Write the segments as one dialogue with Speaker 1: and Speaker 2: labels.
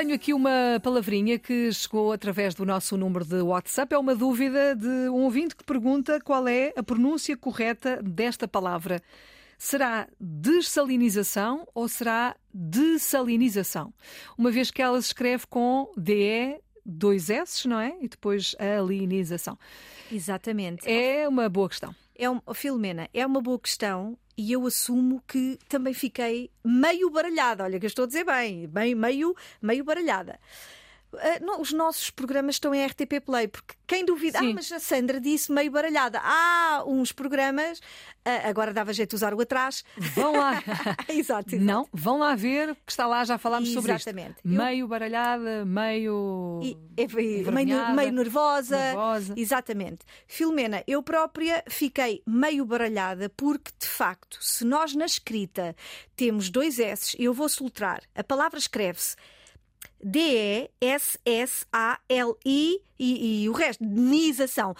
Speaker 1: Tenho aqui uma palavrinha que chegou através do nosso número de WhatsApp. É uma dúvida de um ouvinte que pergunta qual é a pronúncia correta desta palavra. Será dessalinização ou será dessalinização? Uma vez que ela se escreve com DE, dois S, não é? E depois a alinização.
Speaker 2: Exatamente.
Speaker 1: É uma boa questão.
Speaker 2: É um, Filomena, é uma boa questão e eu assumo que também fiquei meio baralhada. Olha, que eu estou a dizer bem, bem meio, meio baralhada. Uh, não, os nossos programas estão em RTP Play, porque quem duvida, ah, mas a Sandra disse meio baralhada. Há uns programas, uh, agora dava jeito de usar o atrás.
Speaker 1: Vão lá.
Speaker 2: exato, exato,
Speaker 1: Não, vão lá ver, que está lá, já falámos sobre isto.
Speaker 2: Exatamente.
Speaker 1: Meio baralhada, meio.
Speaker 2: E, e, meio, meio nervosa.
Speaker 1: nervosa.
Speaker 2: Exatamente. Filomena, eu própria fiquei meio baralhada, porque de facto, se nós na escrita temos dois S, eu vou soltar, a palavra escreve-se D-E-S-S-A-L-I e, e o resto, denização.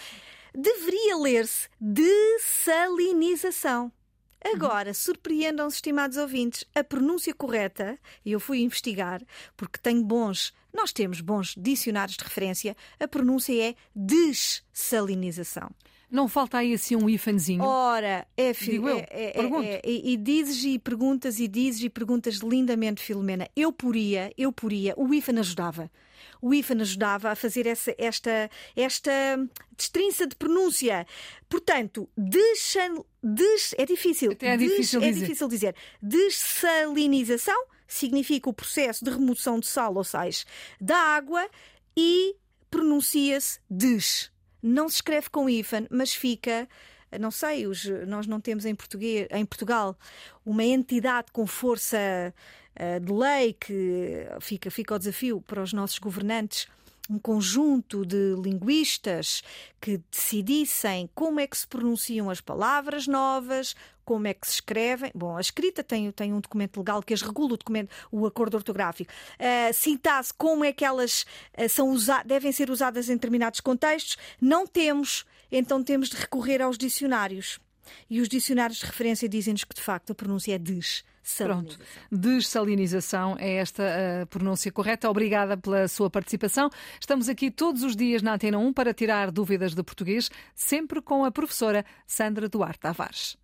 Speaker 2: Deveria ler-se dessalinização. Agora, surpreendam-se, estimados ouvintes, a pronúncia correta, e eu fui investigar, porque tenho bons, nós temos bons dicionários de referência, a pronúncia é dessalinização.
Speaker 1: Não falta aí assim um ifanzinho?
Speaker 2: Ora, é
Speaker 1: filho. É,
Speaker 2: é, é, e, e dizes e perguntas e dizes e perguntas lindamente, Filomena. Eu poria, eu poria, o IFAN ajudava. O IFAN ajudava a fazer essa, esta, esta destrinça de pronúncia. Portanto, deixan, des, é difícil.
Speaker 1: Até é difícil
Speaker 2: des,
Speaker 1: dizer.
Speaker 2: É difícil dizer. Dessalinização significa o processo de remoção de sal ou sais da água e pronuncia-se des não se escreve com IFAN, mas fica não sei, os, nós não temos em, português, em Portugal uma entidade com força uh, de lei que fica, fica o desafio para os nossos governantes. Um conjunto de linguistas que decidissem como é que se pronunciam as palavras novas, como é que se escrevem. Bom, a escrita tem, tem um documento legal que as regula o documento, o acordo ortográfico. Uh, Citasse como é que elas uh, são devem ser usadas em determinados contextos. Não temos, então temos de recorrer aos dicionários. E os dicionários de referência dizem-nos que, de facto, a pronúncia é des.
Speaker 1: Pronto. Dessalinização é esta a pronúncia correta. Obrigada pela sua participação. Estamos aqui todos os dias na Antena 1 para tirar dúvidas de português, sempre com a professora Sandra Duarte Tavares.